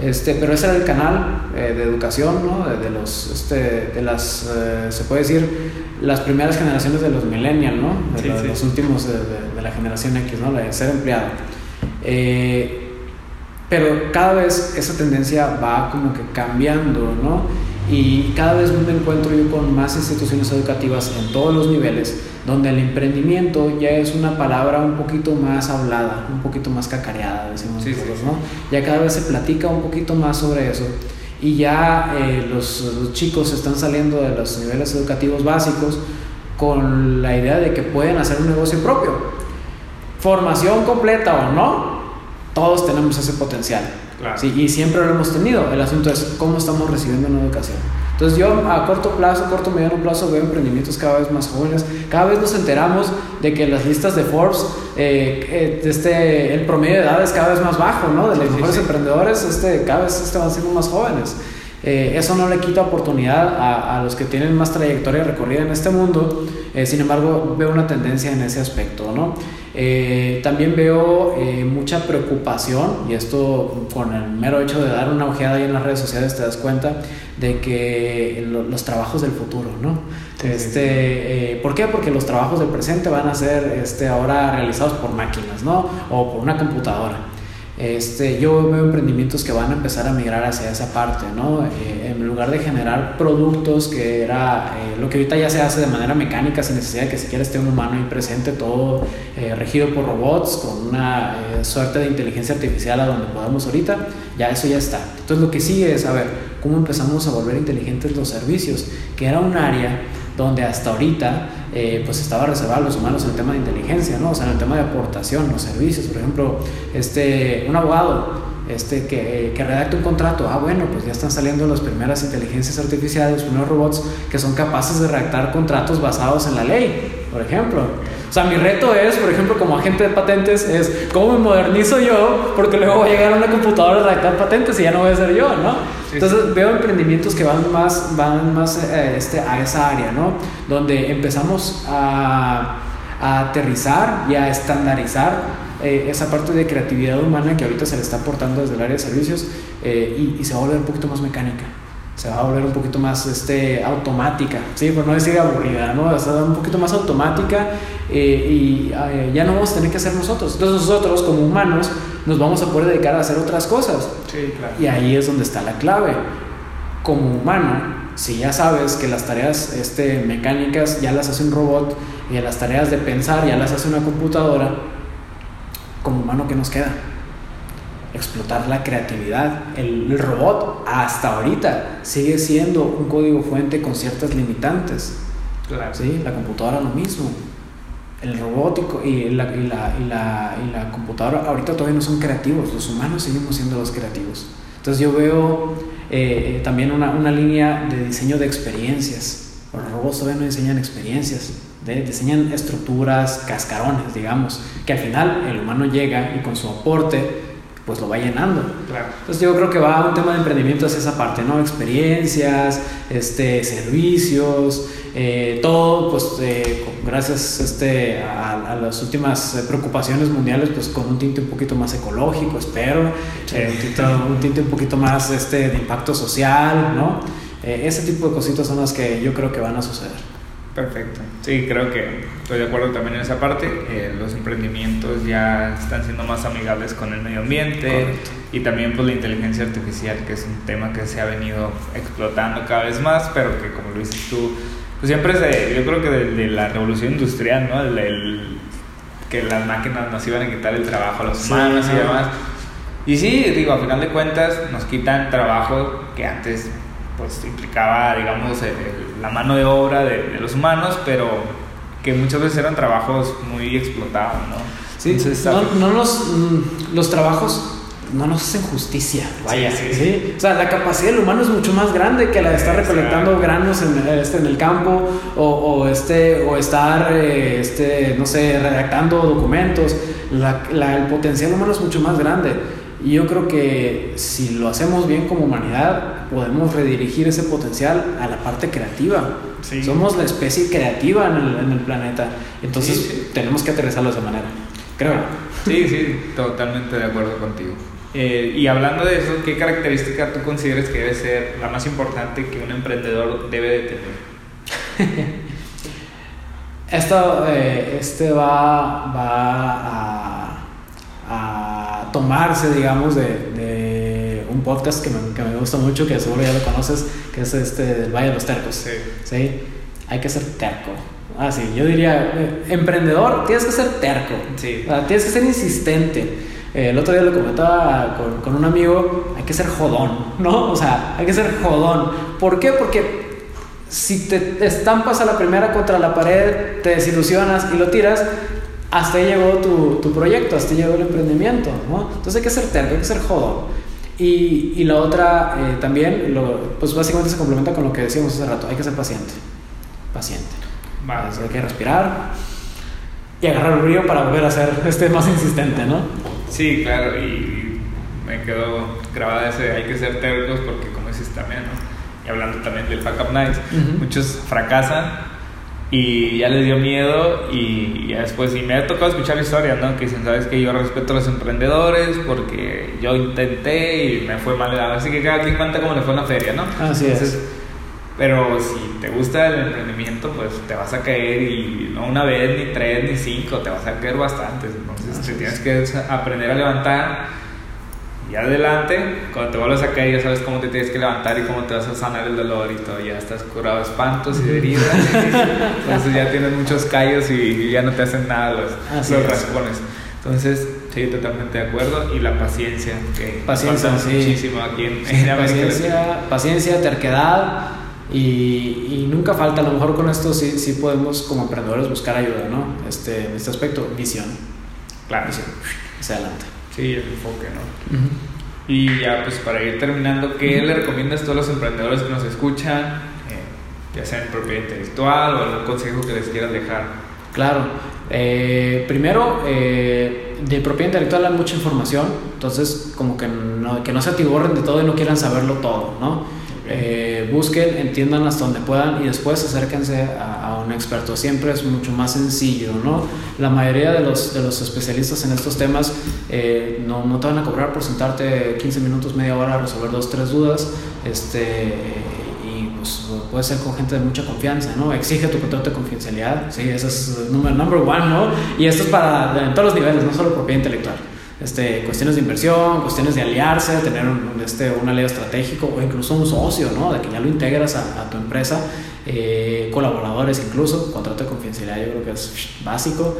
este, pero ese era el canal eh, de educación, ¿no? de, los, este, de las, eh, se puede decir, las primeras generaciones de los millennials, ¿no? de, los últimos de, de, la generación X, ¿no? de ser empleado. Pero cada vez esa tendencia va como que cambiando, ¿no? Y cada vez me encuentro yo con más instituciones educativas en todos los niveles, donde el emprendimiento ya es una palabra un poquito más hablada, un poquito más cacareada, decimos nosotros, ¿no? Ya cada vez se platica un poquito más sobre eso. Y ya eh, los, los, chicos están saliendo de los niveles educativos básicos con la idea de que pueden hacer un negocio propio. Formación completa o no, todos tenemos ese potencial. Sí, y siempre lo hemos tenido. El asunto es cómo estamos recibiendo una educación. Entonces yo a corto plazo, corto, mediano plazo veo emprendimientos cada vez más jóvenes. Cada vez nos enteramos de que las listas de Forbes, eh, eh, este, el promedio de edad es cada vez más bajo, ¿no? De los mejores emprendedores, este, cada vez este, van siendo más jóvenes. Eh, eso no le quita oportunidad a, a, los que tienen más trayectoria recorrida en este mundo, sin embargo veo una tendencia en ese aspecto, ¿no? Eh, también veo eh, mucha preocupación, y esto con el mero hecho de dar una ojeada ahí en las redes sociales te das cuenta de que los trabajos del futuro, ¿no? este, eh, ¿Por qué? Porque los trabajos del presente van a ser este, ahora realizados por máquinas, ¿no? O por una computadora. Este, yo veo emprendimientos que van a empezar a migrar hacia esa parte, ¿no? Eh, en lugar de generar productos que era eh, lo que ahorita ya se hace de manera mecánica sin necesidad de que siquiera esté un humano ahí presente, todo eh, regido por robots, con una suerte de inteligencia artificial a donde podamos ahorita, ya eso ya está. Entonces lo que sigue es, a ver, ¿cómo empezamos a volver inteligentes los servicios? Que era un área donde hasta ahorita eh, pues estaba reservado a los humanos en el tema de inteligencia, ¿no? O sea, en el tema de aportación, los servicios, por ejemplo, este, un abogado este, que, que redacte un contrato, ah, bueno, pues ya están saliendo las primeras inteligencias artificiales, los primeros robots que son capaces de redactar contratos basados en la ley, por ejemplo. O sea, mi reto es, por ejemplo, como agente de patentes, es cómo me modernizo yo, porque luego voy a llegar a una computadora a redactar patentes y ya no voy a ser yo, ¿no? Entonces veo emprendimientos que van más, van más eh, este, a esa área, ¿no? Donde empezamos a, a aterrizar y a estandarizar eh, esa parte de creatividad humana que ahorita se le está aportando desde el área de servicios eh, y, y se va a volver un poquito más mecánica se va a volver un poquito más este, automática, ¿sí? por no decir aburrida, ¿no? O sea, un poquito más automática eh, y eh, ya no vamos a tener que hacer nosotros. Entonces nosotros como humanos nos vamos a poder dedicar a hacer otras cosas. Sí, claro. Y ahí es donde está la clave. Como humano, si ya sabes que las tareas este, mecánicas ya las hace un robot y las tareas de pensar ya las hace una computadora, como humano, ¿qué nos queda? Explotar la creatividad. El, robot hasta ahorita sigue siendo un código fuente con ciertas limitantes. ¿sí? La computadora lo mismo. El robótico y la, y, la, y, la, y la computadora ahorita todavía no son creativos, los humanos seguimos siendo los creativos. Entonces yo veo eh, también una, una, línea de diseño de experiencias. Los robots todavía no diseñan experiencias, de, diseñan estructuras, cascarones, digamos, que al final el humano llega y con su aporte pues lo va llenando. Claro. Entonces yo creo que va un tema de emprendimiento hacia esa parte, ¿no? Experiencias, este, servicios, eh, todo, pues eh, gracias este, a, a, las últimas eh, preocupaciones mundiales, pues con un tinte un poquito más ecológico, espero, eh, un, tinte, un, tinte, un poquito más este, de impacto social, ¿no? Eh, ese tipo de cositas son las que yo creo que van a suceder. Perfecto. Sí, creo que estoy de acuerdo también en esa parte. Eh, los emprendimientos ya están siendo más amigables con el medio ambiente Correcto. y también pues la inteligencia artificial, que es un tema que se ha venido explotando cada vez más, pero que como lo dices tú, pues siempre se, yo creo que de, de la revolución industrial, ¿no? El, el, que las máquinas nos iban a quitar el trabajo a los humanos sí, y demás. Y sí, digo, a final de cuentas nos quitan trabajo que antes pues implicaba, digamos, el, el, la mano de obra de, de, los humanos, pero que muchas veces eran trabajos muy explotados, ¿no? Sí, Entonces, no, no los, los trabajos no nos hacen justicia. Vaya, sí, O sea, la capacidad del humano es mucho más grande que la de estar recolectando granos en, este, en el campo o, o este, o estar, eh, este, no sé, redactando documentos. La, el potencial humano es mucho más grande. Y yo creo que si lo hacemos bien como humanidad, podemos redirigir ese potencial a la parte creativa. Somos la especie creativa en el, en el planeta. Entonces tenemos que aterrizarlo de esa manera. Creo. Sí, sí, totalmente de acuerdo contigo. Eh, y hablando de eso, ¿qué característica tú consideras que debe ser la más importante que un emprendedor debe de tener? Esto eh, este va, va a, tomarse, digamos, de, un podcast que me, que me, gusta mucho, que seguro ya lo conoces, que es este del Valle de los Tercos. Sí. ¿Sí? Hay que ser terco. Ah, sí, yo diría, eh, emprendedor, tienes que ser terco. Sí. tienes que ser insistente. Eh, el otro día lo comentaba con, con, un amigo, hay que ser jodón, ¿no? O sea, hay que ser jodón. ¿Por qué? Porque si te estampas a la primera contra la pared, te desilusionas y lo tiras, hasta ahí llegó tu, tu proyecto, hasta ahí llegó el emprendimiento, ¿no? Entonces hay que ser terco, hay que ser jodón. Y, y la otra eh, también, lo, pues básicamente se complementa con lo que decíamos hace rato, hay que ser paciente, paciente. hay que respirar y agarrar el brillo para volver a ser este más insistente, ¿no? Sí, claro, y me quedó grabada ese, hay que ser tercos porque como dices también, ¿no? Y hablando también del Fuck Up Nights, muchos fracasan y ya les dio miedo y ya después, y me ha tocado escuchar historias, ¿no? Que dicen, sabes que yo respeto a los emprendedores porque yo intenté y me fue mal, así que cada quien cuenta cómo le fue en la feria, ¿no? Así es. Pero si te gusta el emprendimiento, pues te vas a caer y no una vez, ni tres, ni cinco, te vas a caer bastantes. Entonces te tienes que aprender a levantar y adelante, cuando te vuelves a caer ya sabes cómo te tienes que levantar y cómo te vas a sanar el dolor y todo. Ya estás curado de espantos y de heridas. Entonces ya tienes muchos callos y ya no te hacen nada los, los raspones. Entonces, sí, totalmente de acuerdo. Y la paciencia, que paciencia, muchísimo aquí en, paciencia, paciencia, terquedad y, nunca falta, a lo mejor con esto sí, sí podemos como emprendedores buscar ayuda, ¿no? Este, en este aspecto, visión. Claro. Visión. Hacia adelante. Sí, el enfoque, ¿no? Y ya, pues para ir terminando, ¿qué le recomiendas a todos los emprendedores que nos escuchan, eh, ya sea en propiedad intelectual o algún consejo que les quieras dejar? Claro. Eh, primero, eh, de propiedad intelectual hay mucha información, entonces como que no, que no se atiborren de todo y no quieran saberlo todo, ¿no? Eh, busquen, entiendan hasta donde puedan y después acérquense a, un experto. Siempre es mucho más sencillo, ¿no? La mayoría de los, de los especialistas en estos temas eh, no, te van a cobrar por sentarte 15 minutos, media hora a resolver dos, tres dudas. Este, y pues puede ser con gente de mucha confianza, ¿no? Exige tu contrato de confidencialidad, sí, ese es número number one, ¿no? Y esto es para en todos los niveles, no solo propiedad intelectual este, cuestiones de inversión, cuestiones de aliarse, tener un, este, un aliado estratégico o incluso un socio, ¿no? De que ya lo integras a, tu empresa, eh, colaboradores incluso, contrato de confidencialidad yo creo que es básico.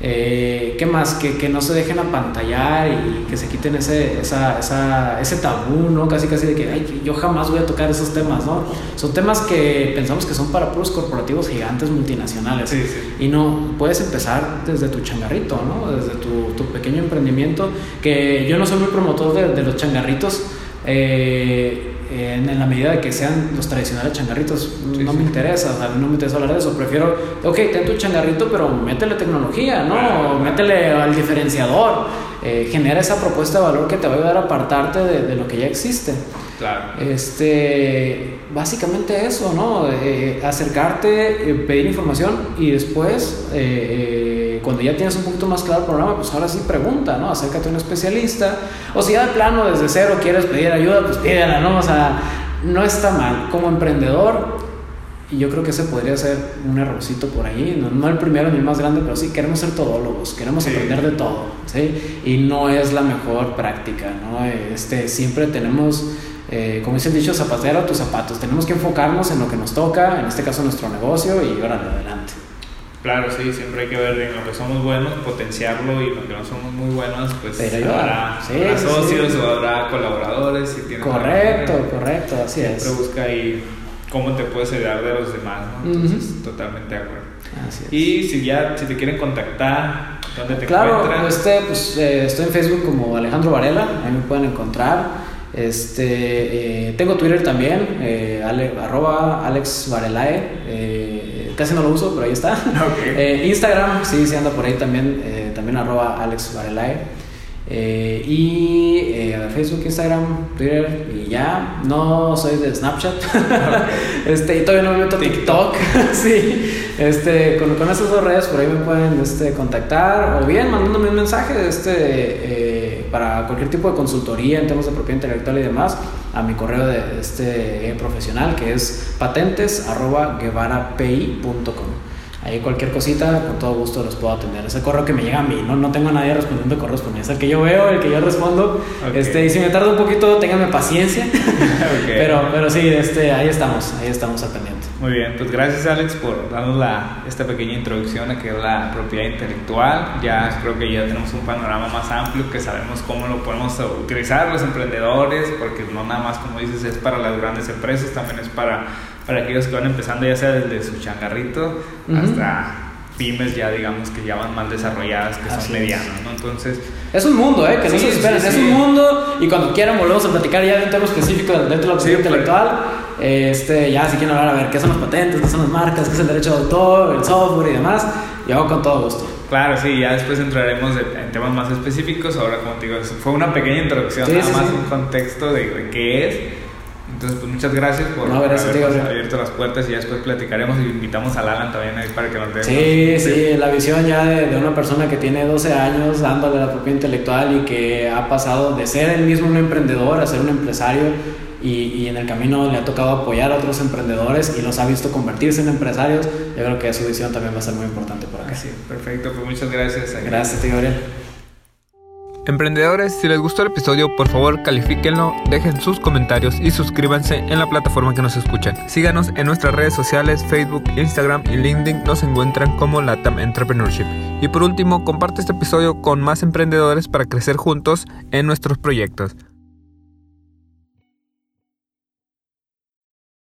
Eh, ¿Qué más? Que, que, no se dejen apantallar y que se quiten ese, esa, esa, ese tabú, ¿no? Casi, casi de que Ay, yo jamás voy a tocar esos temas, ¿no? Son temas que pensamos que son para puros corporativos gigantes multinacionales. Y no, puedes empezar desde tu changarrito, ¿no? Desde tu, tu pequeño emprendimiento, que yo no soy muy promotor de, de los changarritos. Eh, en, la medida de que sean los tradicionales changarritos, no me interesa, no me interesa hablar de eso, prefiero, ok, ten tu changarrito, pero métele tecnología, ¿no? métele al diferenciador, eh, genera esa propuesta de valor que te va a ayudar a apartarte de, lo que ya existe. Claro. Este, básicamente eso, ¿no? Eh, acercarte, eh, pedir información y después cuando ya tienes un poquito más claro el programa, pues ahora sí pregunta, ¿no? Acércate a un especialista. O si ya de plano desde cero quieres pedir ayuda, pues pídela, ¿no? O sea, no está mal. Como emprendedor, y yo creo que ese podría ser un errorcito por ahí, no, el primero ni el más grande, pero sí queremos ser todólogos, queremos aprender de todo, ¿sí? Y no es la mejor práctica, ¿no? Este, siempre tenemos, eh, como dice el dicho, zapatero a tus zapatos, tenemos que enfocarnos en lo que nos toca, en este caso nuestro negocio, y ahora adelante. Claro, sí, siempre hay que ver en lo que somos buenos, potenciarlo y en lo que no somos muy buenos, pues habrá, socios o habrá colaboradores. Si correcto, correcto, así es. Siempre busca ahí cómo te puedes ayudar de los demás, ¿no? Entonces, totalmente de acuerdo. Así es. Y si ya, si te quieren contactar, ¿Dónde te claro, encuentran? este, pues, eh, estoy en Facebook como Alejandro Varela, ahí me pueden encontrar. Este, eh, tengo Twitter también, eh, ale- arroba Alex Varelae, eh, casi no lo uso, pero ahí está. Eh, Instagram, sí, sí anda por ahí también, también arroba Alex Varelae. Y Facebook, Instagram, Twitter y ya. No soy de Snapchat. este, y todavía no me meto a TikTok. sí. Este, con, con esas dos redes por ahí me pueden este, contactar o bien mandándome un mensaje este, para cualquier tipo de consultoría en temas de propiedad intelectual y demás a mi correo de este eh, profesional que es patentes arroba guevarapi.com. Ahí cualquier cosita, con todo gusto los puedo atender. Ese correo que me llega a mí, no, no tengo a nadie respondiendo correos. Es el que yo veo, el que yo respondo. Este, y si me tarda un poquito, ténganme paciencia. Pero, pero sí, este, ahí estamos, ahí estamos al pendiente. Muy bien, pues gracias Alex por darnos la, esta pequeña introducción a qué es la propiedad intelectual. Ya creo que ya tenemos un panorama más amplio que sabemos cómo lo podemos utilizar los emprendedores, porque no nada más como dices es para las grandes empresas, también es para, para aquellos que van empezando ya sea desde su changarrito hasta pymes ya digamos que ya van más desarrolladas, que Así son medianas, ¿no? Entonces, Es un mundo, ¿eh? Que no se esperen. sí, Es un mundo y cuando quieran volvemos a platicar ya de un tema específico dentro de la propiedad Sí, intelectual. Este, ya si quieren hablar a ver qué son las patentes, qué son las marcas, qué es el derecho de autor, el software y demás, yo con todo gusto. Claro, sí, ya después entraremos en temas más específicos. Ahora, como te digo, fue una pequeña introducción, Sí, nada sí, más sí. un contexto de, de qué es. Entonces, pues muchas gracias por No, gracias habernos Gabriel. abierto las puertas y ya después platicaremos y invitamos a Alan también ahí para que nos dé. Sí, sí, la visión ya de, de una persona que tiene 12 años dándole la propiedad intelectual y que ha pasado de ser él mismo un emprendedor a ser un empresario y, y en el camino le ha tocado apoyar a otros emprendedores y los ha visto convertirse en empresarios, yo creo que su visión también va a ser muy importante por acá. Así, perfecto, pues muchas gracias. Gracias, tío Gabriel. Emprendedores, si les gustó el episodio, por favor califíquenlo, dejen sus comentarios y suscríbanse en la plataforma que nos escuchan. Síganos en nuestras redes sociales, Facebook, Instagram y LinkedIn, nos encuentran como Latam Entrepreneurship. Y por último, comparte este episodio con más emprendedores para crecer juntos en nuestros proyectos.